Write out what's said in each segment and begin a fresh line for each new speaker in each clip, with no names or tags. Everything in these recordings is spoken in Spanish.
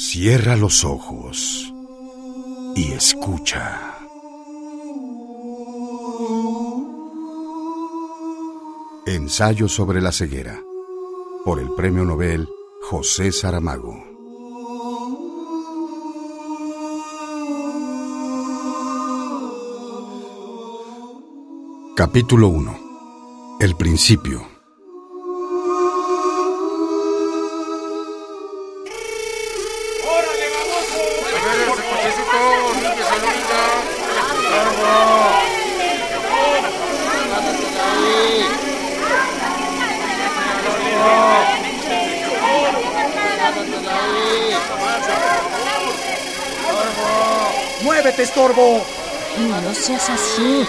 Cierra los ojos y escucha. Ensayo sobre la ceguera por el Premio Nobel José Saramago. Capítulo 1. El principio.
¡Muévete, estorbo!
No seas así.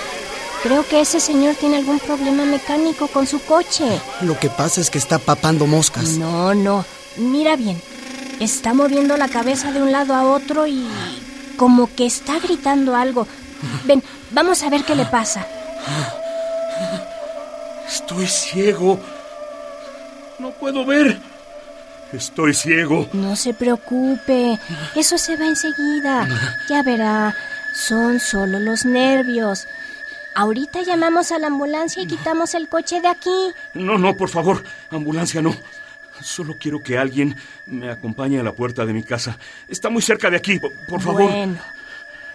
Creo que ese señor tiene algún problema mecánico con su coche.
Lo que pasa es que está papando moscas.
No, no. Mira bien. Está moviendo la cabeza de un lado a otro y como que está gritando algo. Ven, vamos a ver qué le pasa.
Estoy ciego. No puedo ver. Estoy ciego.
No se preocupe. Eso se va enseguida. Ya verá. Son solo los nervios. Ahorita llamamos a la ambulancia y quitamos el coche de aquí.
No, no, por favor. Ambulancia no. Solo quiero que alguien me acompañe a la puerta de mi casa. Está muy cerca de aquí, por, favor.
Bueno,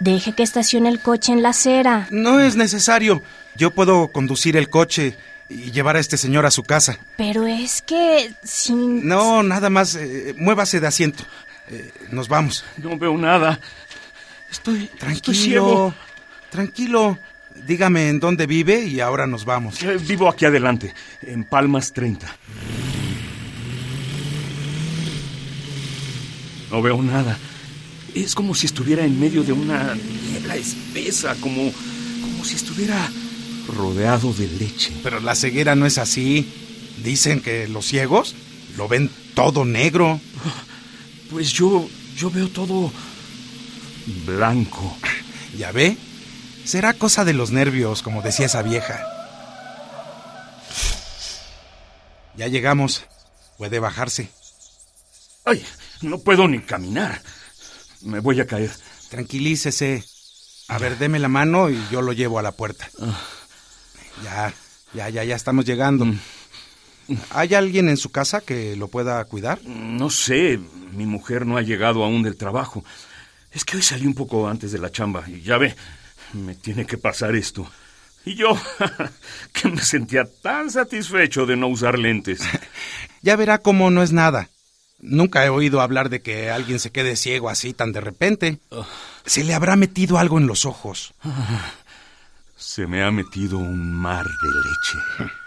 deje que estacione el coche en la acera.
No es necesario. Yo puedo conducir el coche y llevar a este señor a su casa.
Pero es que sin...
No, nada más. Eh, muévase de asiento. Eh, nos vamos.
No veo nada. Estoy...
Tranquilo. tranquilo. Dígame en dónde vive y ahora nos vamos.
Eh, vivo aquí adelante, en Palmas 30. No veo nada. Es como si estuviera en medio de una niebla espesa, como, como si estuviera rodeado de leche.
Pero la ceguera no es así. Dicen que los ciegos lo ven todo negro.
Pues yo, yo veo todo blanco.
¿Ya ve? Será cosa de los nervios, como decía esa vieja. Ya llegamos. Puede bajarse.
¡Ay! No puedo ni caminar. Me voy a caer.
Tranquilícese. A ver, deme la mano y yo lo llevo a la puerta. Ya, ya, ya, ya estamos llegando. Mm. ¿Hay alguien en su casa que lo pueda cuidar?
No sé. Mi mujer no ha llegado aún del trabajo. Es que hoy salí un poco antes de la chamba y ya ve, me tiene que pasar esto. Y yo, que me sentía tan satisfecho de no usar lentes.
ya verá cómo no es nada. Nunca he oído hablar de que alguien se quede ciego así tan de repente. Se le habrá metido algo en los ojos.
Se me ha metido un mar de leche.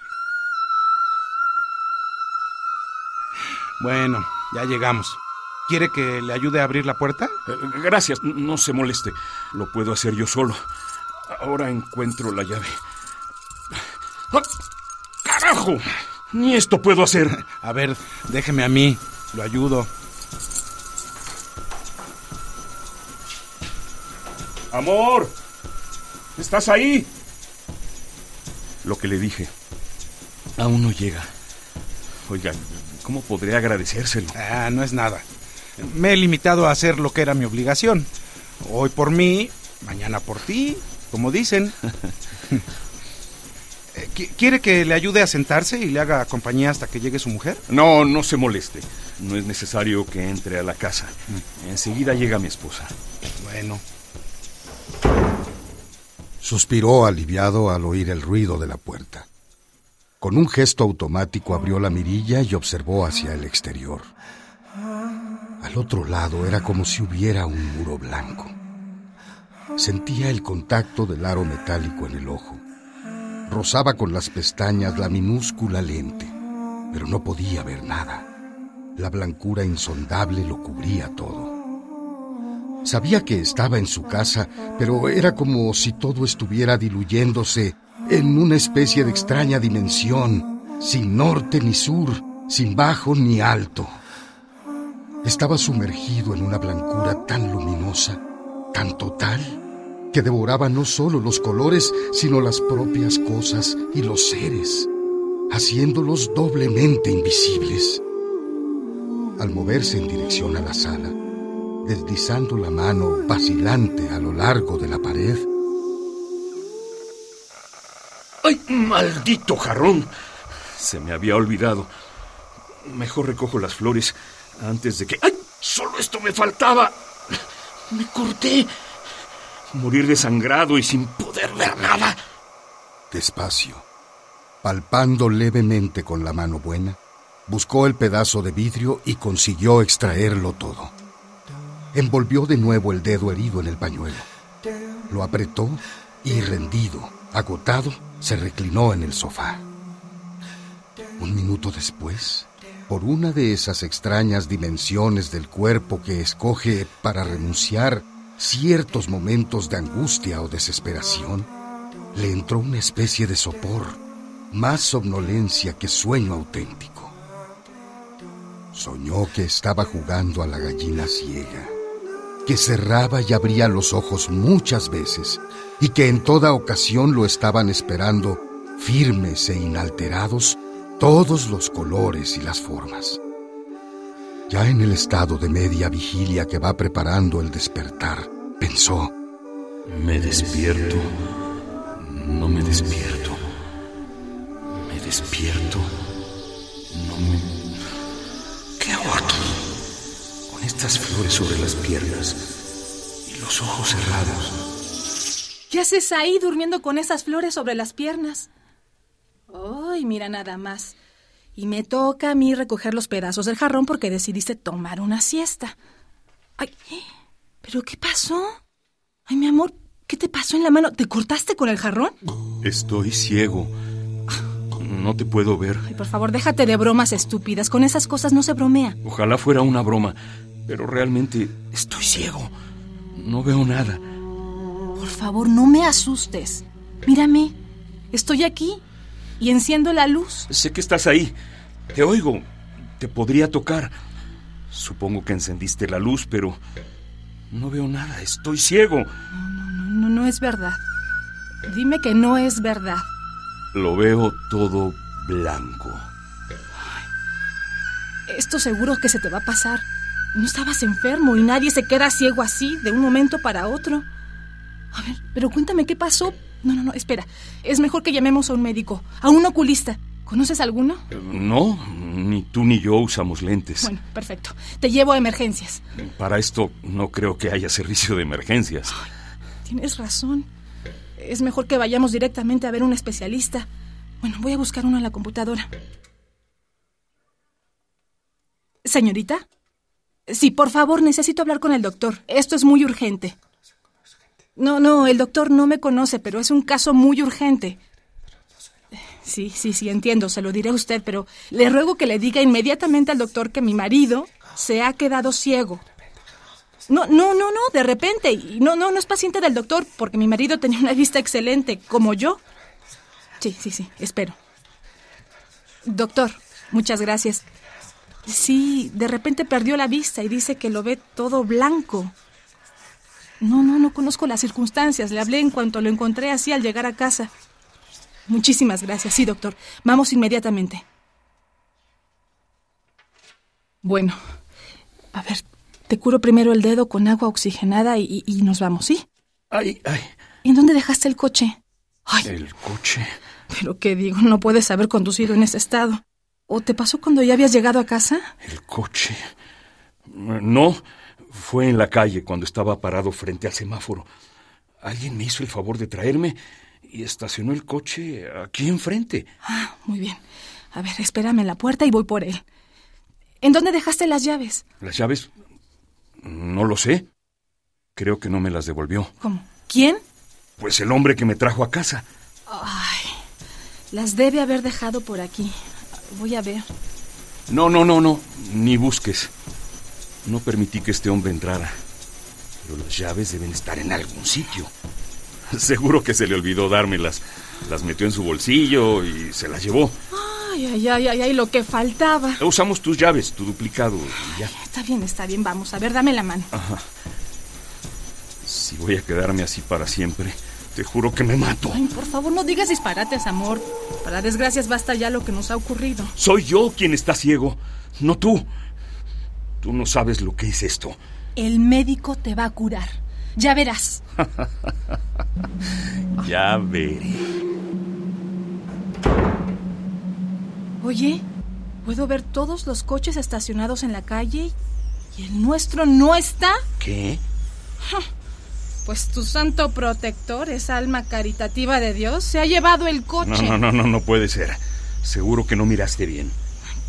Bueno, ya llegamos. ¿Quiere que le ayude a abrir la puerta?
Eh, gracias, no se moleste. Lo puedo hacer yo solo. Ahora encuentro la llave. ¡Ah! ¡Carajo! Ni esto puedo hacer.
A ver, déjeme a mí. Lo ayudo.
Amor, ¿estás ahí? Lo que le dije. Aún no llega. Oigan, ¿cómo podré agradecérselo?
Ah, no es nada. Me he limitado a hacer lo que era mi obligación. Hoy por mí, mañana por ti, como dicen. Eh, ¿Quiere que le ayude a sentarse y le haga compañía hasta que llegue su mujer?
No, no se moleste. No es necesario que entre a la casa. Enseguida llega mi esposa.
Bueno.
Suspiró aliviado al oír el ruido de la puerta. Con un gesto automático abrió la mirilla y observó hacia el exterior. Al otro lado era como si hubiera un muro blanco. Sentía el contacto del aro metálico en el ojo. Rozaba con las pestañas la minúscula lente, pero no podía ver nada. La blancura insondable lo cubría todo. Sabía que estaba en su casa, pero era como si todo estuviera diluyéndose en una especie de extraña dimensión, sin norte ni sur, sin bajo ni alto. Estaba sumergido en una blancura tan luminosa, tan total, que devoraba no solo los colores, sino las propias cosas y los seres, haciéndolos doblemente invisibles. Al moverse en dirección a la sala, deslizando la mano vacilante a lo largo de la pared.
¡Ay, maldito jarrón! Se me había olvidado. Mejor recojo las flores antes de que... ¡Ay! Solo esto me faltaba. Me corté. Morir desangrado y sin poder ver nada.
Despacio, palpando levemente con la mano buena, buscó el pedazo de vidrio y consiguió extraerlo todo. Envolvió de nuevo el dedo herido en el pañuelo. Lo apretó y rendido, agotado, se reclinó en el sofá. Un minuto después, por una de esas extrañas dimensiones del cuerpo que escoge para renunciar ciertos momentos de angustia o desesperación, le entró una especie de sopor, más somnolencia que sueño auténtico. Soñó que estaba jugando a la gallina ciega, que cerraba y abría los ojos muchas veces y que en toda ocasión lo estaban esperando firmes e inalterados todos los colores y las formas. Ya en el estado de media vigilia que va preparando el despertar, pensó,
Me despierto, no me despierto, me despierto, estas flores sobre las piernas y los ojos cerrados.
¿Qué haces ahí durmiendo con esas flores sobre las piernas? Ay, mira nada más. Y me toca a mí recoger los pedazos del jarrón porque decidiste tomar una siesta. Ay, ¿pero qué pasó? Ay, mi amor, ¿qué te pasó en la mano? ¿Te cortaste con el jarrón?
Estoy ciego. No te puedo ver.
Ay, por favor, déjate de bromas estúpidas. Con esas cosas no se bromea.
Ojalá fuera una broma, pero realmente estoy ciego. No veo nada.
Por favor, no me asustes. Mírame, estoy aquí y enciendo la luz.
Sé que estás ahí. Te oigo. Te podría tocar. Supongo que encendiste la luz, pero no veo nada. Estoy ciego.
No, no, no, no es verdad. Dime que no es verdad.
Lo veo todo blanco.
Esto seguro que se te va a pasar. No estabas enfermo y nadie se queda ciego así de un momento para otro. A ver, pero cuéntame qué pasó. No, no, no, espera. Es mejor que llamemos a un médico, a un oculista. ¿Conoces alguno?
No, ni tú ni yo usamos lentes.
Bueno, perfecto. Te llevo a emergencias.
Para esto no creo que haya servicio de emergencias.
Ay, tienes razón. Es mejor que vayamos directamente a ver un especialista. Bueno, voy a buscar uno en la computadora. Señorita. Sí, por favor, necesito hablar con el doctor. Esto es muy urgente. No, no, el doctor no me conoce, pero es un caso muy urgente. Sí, sí, sí, entiendo, se lo diré a usted, pero le ruego que le diga inmediatamente al doctor que mi marido se ha quedado ciego. No, no, no, no, de repente. Y no, no, no es paciente del doctor, porque mi marido tenía una vista excelente, como yo. Sí, sí, sí, espero. Doctor, muchas gracias. Sí, de repente perdió la vista y dice que lo ve todo blanco. No, no, no conozco las circunstancias. Le hablé en cuanto lo encontré así al llegar a casa. Muchísimas gracias. Sí, doctor. Vamos inmediatamente. Bueno, a ver, te curo primero el dedo con agua oxigenada y, y nos vamos, ¿sí?
Ay, ay.
¿En dónde dejaste el coche? Ay,
El coche.
pero qué digo, no puedes haber conducido en ese estado. ¿O te pasó cuando ya habías llegado a casa?
El coche. No, fue en la calle cuando estaba parado frente al semáforo. Alguien me hizo el favor de traerme y estacionó el coche aquí enfrente.
Ah, muy bien. A ver, espérame en la puerta y voy por él. ¿En dónde dejaste las llaves?
Las llaves... No lo sé. Creo que no me las devolvió.
¿Cómo? ¿Quién?
Pues el hombre que me trajo a casa.
Ay, las debe haber dejado por aquí. Voy a ver.
No, no, no, no. Ni busques. No permití que este hombre entrara. Pero las llaves deben estar en algún sitio. Seguro que se le olvidó dármelas. Las metió en su bolsillo y se las llevó.
Ay, ay, ay, ay, ay, lo que faltaba.
Usamos tus llaves, tu duplicado y ya.
Está bien, está bien, vamos. A ver, dame la mano.
Si voy a quedarme así para siempre, te juro que me mato.
Ay, por favor, no digas disparates, amor. Para desgracias basta ya lo que nos ha ocurrido.
Soy yo quien está ciego, no tú. Tú no sabes lo que es esto.
El médico te va a curar. Ya verás.
ya veré.
Oye, puedo ver todos los coches estacionados en la calle y el nuestro no está.
¿Qué?
Pues tu santo protector, esa alma caritativa de Dios, se ha llevado el coche.
No, no, no, no, no puede ser. Seguro que no miraste bien.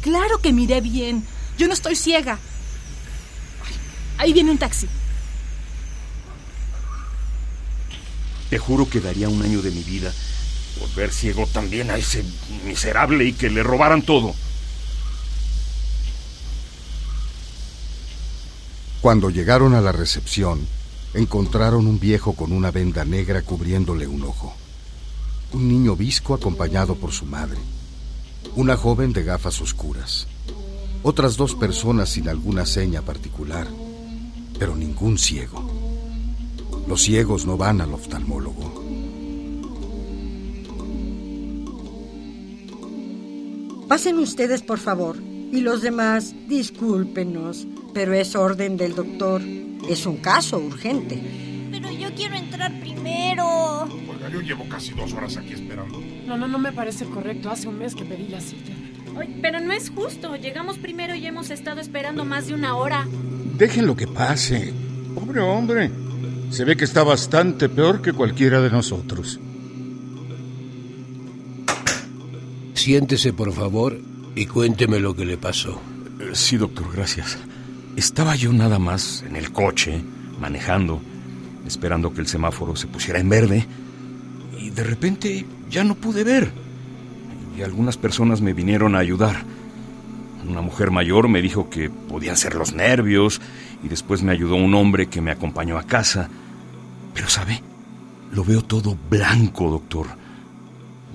Claro que miré bien. Yo no estoy ciega. Ahí viene un taxi.
Te juro que daría un año de mi vida por ver ciego también a ese miserable y que le robaran todo.
Cuando llegaron a la recepción, encontraron un viejo con una venda negra cubriéndole un ojo, un niño visco acompañado por su madre, una joven de gafas oscuras, otras dos personas sin alguna seña particular, pero ningún ciego. Los ciegos no van al oftalmólogo.
Pasen ustedes, por favor. Y los demás, discúlpenos, pero es orden del doctor. Es un caso urgente.
Pero yo quiero entrar primero.
Oiga, yo llevo casi dos horas aquí esperando.
No, no, no me parece correcto. Hace un mes que pedí la cita.
pero no es justo. Llegamos primero y hemos estado esperando más de una hora.
Déjenlo que pase. Pobre hombre. Se ve que está bastante peor que cualquiera de nosotros.
Siéntese, por favor, y cuénteme lo que le pasó.
Eh, sí, doctor, gracias. Estaba yo nada más en el coche, manejando, esperando que el semáforo se pusiera en verde, y de repente ya no pude ver. Y algunas personas me vinieron a ayudar. Una mujer mayor me dijo que podían ser los nervios, y después me ayudó un hombre que me acompañó a casa. Pero, ¿sabe? Lo veo todo blanco, doctor.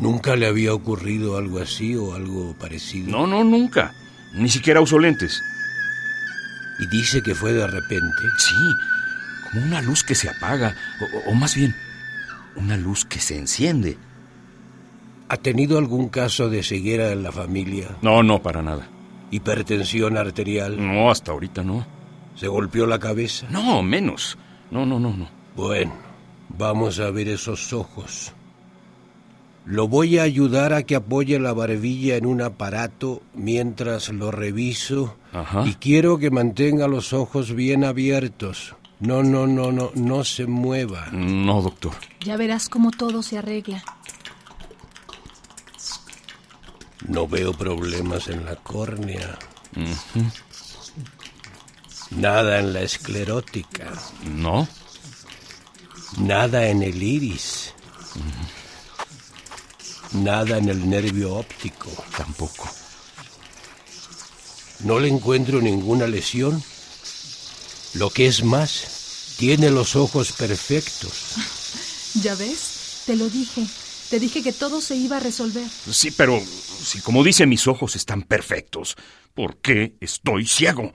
¿Nunca le había ocurrido algo así o algo parecido?
No, no, nunca. Ni siquiera uso lentes.
¿Y dice que fue de repente?
Sí, como una luz que se apaga, o, o, más bien, una luz que se enciende.
¿Ha tenido algún caso de ceguera en la familia?
No, no, para nada.
¿Hipertensión arterial?
No, hasta ahorita no.
¿Se golpeó la cabeza?
No, menos. No, no, no, no.
Bueno, vamos a ver esos ojos. Lo voy a ayudar a que apoye la barbilla en un aparato mientras lo reviso
Ajá.
y quiero que mantenga los ojos bien abiertos. No, no, no, no, no se mueva.
No, doctor.
Ya verás cómo todo se arregla.
No veo problemas en la córnea.
Uh -huh.
Nada en la esclerótica.
No.
Nada en el iris. Nada en el nervio óptico.
Tampoco.
No le encuentro ninguna lesión. Lo que es más, tiene los ojos perfectos.
¿Ya ves? Te lo dije. Te dije que todo se iba a resolver.
Sí, pero si como dice mis ojos están perfectos, ¿por qué estoy ciego?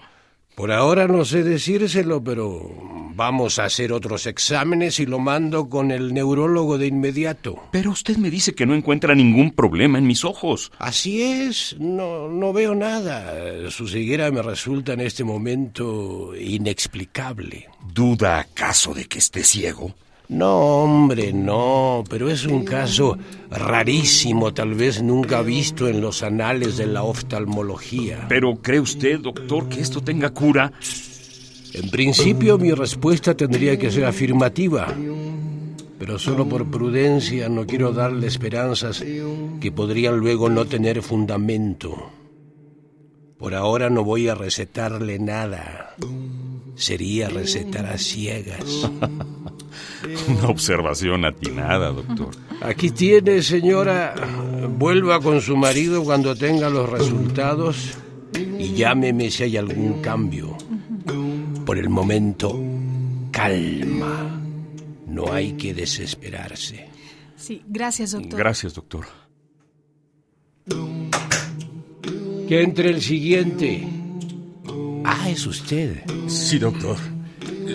Por ahora no sé decírselo, pero vamos a hacer otros exámenes y lo mando con el neurólogo de inmediato.
Pero usted me dice que no encuentra ningún problema en mis ojos.
Así es, no, no veo nada. Su ceguera me resulta en este momento inexplicable.
¿Duda acaso de que esté ciego?
No, hombre, no, pero es un caso rarísimo, tal vez nunca visto en los anales de la oftalmología.
¿Pero cree usted, doctor, que esto tenga cura?
En principio mi respuesta tendría que ser afirmativa, pero solo por prudencia no quiero darle esperanzas que podrían luego no tener fundamento. Por ahora no voy a recetarle nada. Sería recetar a ciegas.
Una observación atinada, doctor.
Aquí tiene, señora. Vuelva con su marido cuando tenga los resultados y llámeme si hay algún cambio. Por el momento, calma. No hay que desesperarse.
Sí, gracias, doctor.
Gracias, doctor.
Que entre el siguiente. Ah, es usted.
Sí, doctor.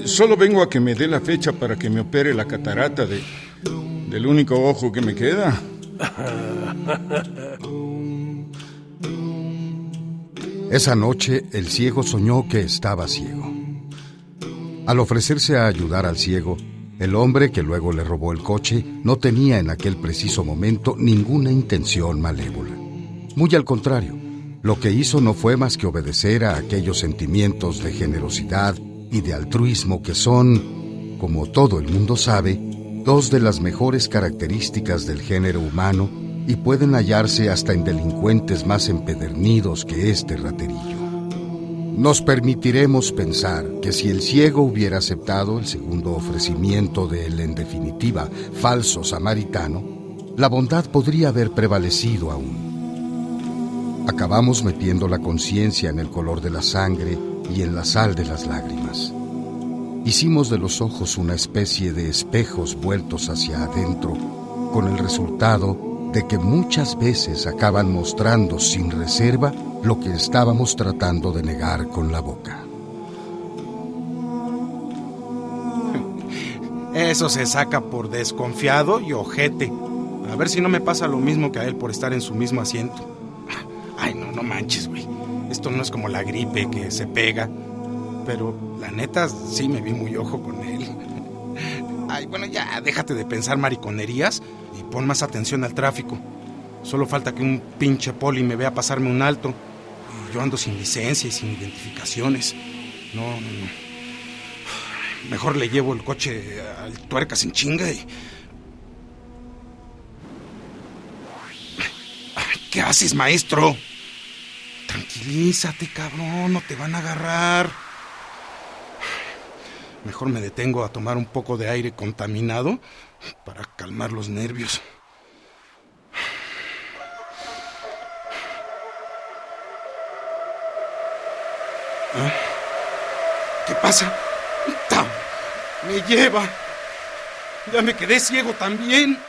Solo vengo a que me dé la fecha para que me opere la catarata de, del único ojo que me queda.
Esa noche el ciego soñó que estaba ciego. Al ofrecerse a ayudar al ciego, el hombre que luego le robó el coche no tenía en aquel preciso momento ninguna intención malévola. Muy al contrario, lo que hizo no fue más que obedecer a aquellos sentimientos de generosidad y de altruismo que son, como todo el mundo sabe, dos de las mejores características del género humano y pueden hallarse hasta en delincuentes más empedernidos que este raterillo. Nos permitiremos pensar que si el ciego hubiera aceptado el segundo ofrecimiento del, en definitiva, falso samaritano, la bondad podría haber prevalecido aún. Acabamos metiendo la conciencia en el color de la sangre y en la sal de las lágrimas. Hicimos de los ojos una especie de espejos vueltos hacia adentro, con el resultado de que muchas veces acaban mostrando sin reserva lo que estábamos tratando de negar con la boca.
Eso se saca por desconfiado y ojete. A ver si no me pasa lo mismo que a él por estar en su mismo asiento. Ay, no, no manches, güey. Esto no es como la gripe que se pega. Pero la neta sí me vi muy ojo con él. Ay, bueno, ya déjate de pensar mariconerías y pon más atención al tráfico. Solo falta que un pinche poli me vea pasarme un alto. Y yo ando sin licencia y sin identificaciones. No, no, no. Mejor le llevo el coche al tuerca sin chinga y. ¿Qué haces, maestro? Tranquilízate, cabrón, no te van a agarrar. Mejor me detengo a tomar un poco de aire contaminado para calmar los nervios. ¿Eh? ¿Qué pasa? ¡Tam! ¡Me lleva! Ya me quedé ciego también.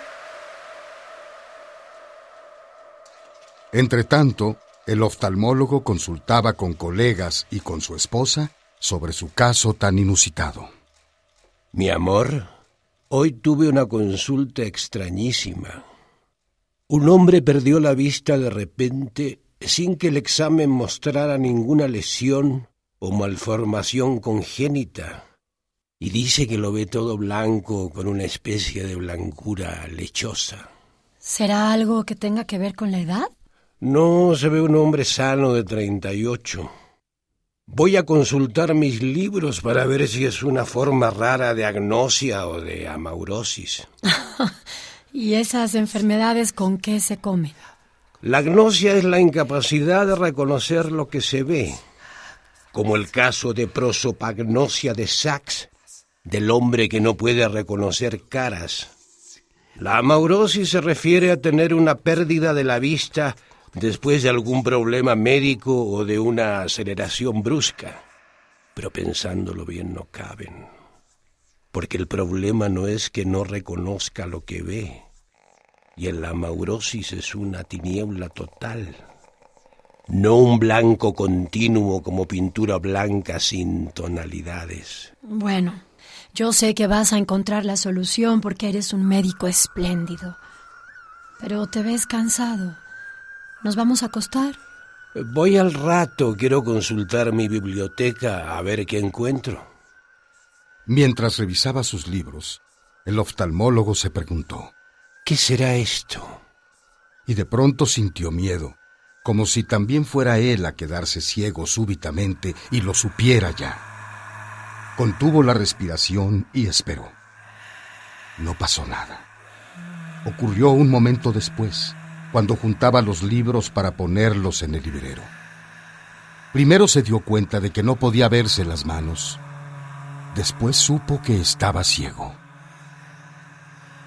Entre tanto, el oftalmólogo consultaba con colegas y con su esposa sobre su caso tan inusitado.
Mi amor, hoy tuve una consulta extrañísima. Un hombre perdió la vista de repente sin que el examen mostrara ninguna lesión o malformación congénita, y dice que lo ve todo blanco con una especie de blancura lechosa.
¿Será algo que tenga que ver con la edad?
No, se ve un hombre sano de treinta y ocho. Voy a consultar mis libros para ver si es una forma rara de agnosia o de amaurosis.
¿Y esas enfermedades con qué se comen?
La agnosia es la incapacidad de reconocer lo que se ve, como el caso de prosopagnosia de Sachs, del hombre que no puede reconocer caras. La amaurosis se refiere a tener una pérdida de la vista después de algún problema médico o de una aceleración brusca. Pero pensándolo bien no caben. Porque el problema no es que no reconozca lo que ve. Y en la amaurosis es una tiniebla total. No un blanco continuo como pintura blanca sin tonalidades.
Bueno, yo sé que vas a encontrar la solución porque eres un médico espléndido. Pero te ves cansado. ¿Nos vamos a acostar?
Voy al rato, quiero consultar mi biblioteca a ver qué encuentro.
Mientras revisaba sus libros, el oftalmólogo se preguntó,
¿qué será esto?
Y de pronto sintió miedo, como si también fuera él a quedarse ciego súbitamente y lo supiera ya. Contuvo la respiración y esperó. No pasó nada. Ocurrió un momento después cuando juntaba los libros para ponerlos en el librero. Primero se dio cuenta de que no podía verse las manos. Después supo que estaba ciego.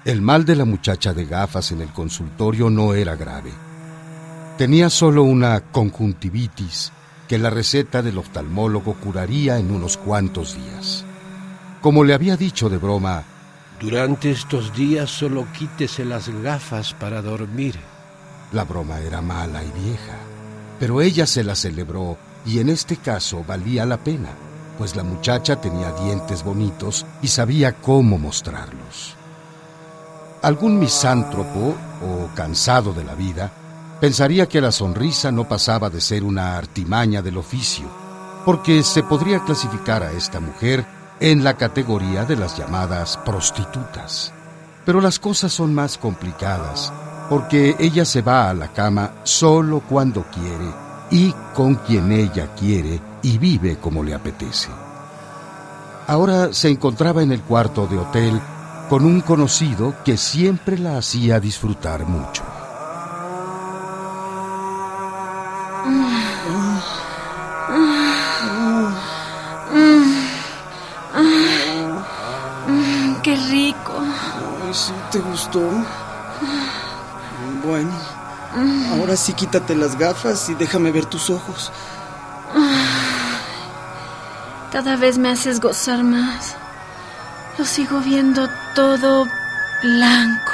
El mal de la muchacha de gafas en el consultorio no era grave. Tenía solo una conjuntivitis que la receta del oftalmólogo curaría en unos cuantos días. Como le había dicho de broma,
durante estos días solo quítese las gafas para dormir.
La broma era mala y vieja, pero ella se la celebró y en este caso valía la pena, pues la muchacha tenía dientes bonitos y sabía cómo mostrarlos. Algún misántropo o cansado de la vida pensaría que la sonrisa no pasaba de ser una artimaña del oficio, porque se podría clasificar a esta mujer en la categoría de las llamadas prostitutas. Pero las cosas son más complicadas, porque ella se va a la cama solo cuando quiere y con quien ella quiere y vive como le apetece. Ahora se encontraba en el cuarto de hotel con un conocido que siempre la hacía disfrutar mucho.
¡Qué rico!
¿Sí te gustó? Ahora sí quítate las gafas y déjame ver tus ojos.
Cada vez me haces gozar más. Lo sigo viendo todo blanco.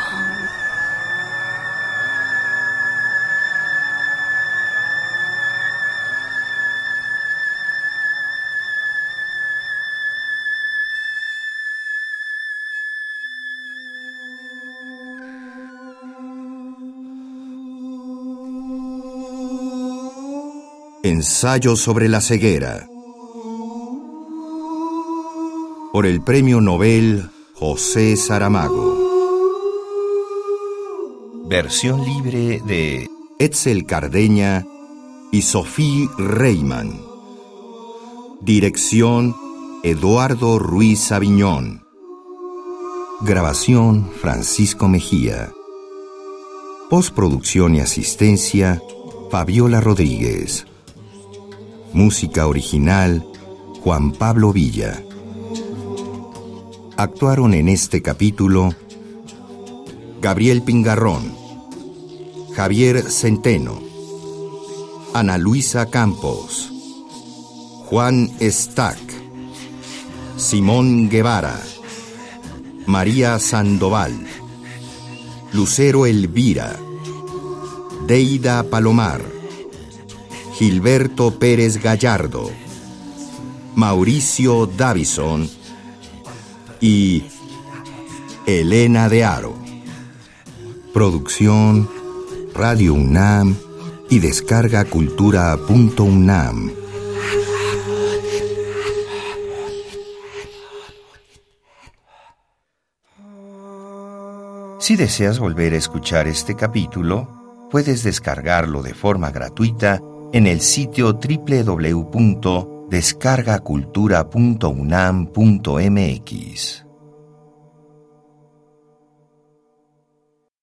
Ensayo sobre la ceguera. Por el Premio Nobel José Saramago. Versión libre de Etzel Cardeña y Sophie Reimann. Dirección Eduardo Ruiz Aviñón. Grabación Francisco Mejía. Postproducción y asistencia Fabiola Rodríguez. Música original Juan Pablo Villa. Actuaron en este capítulo Gabriel Pingarrón, Javier Centeno, Ana Luisa Campos, Juan Stack, Simón Guevara, María Sandoval, Lucero Elvira, Deida Palomar, Gilberto Pérez Gallardo, Mauricio Davison y Elena de Aro. Producción Radio UNAM y descarga cultura.unam. Si deseas volver a escuchar este capítulo, puedes descargarlo de forma gratuita en el sitio www.descargacultura.unam.mx.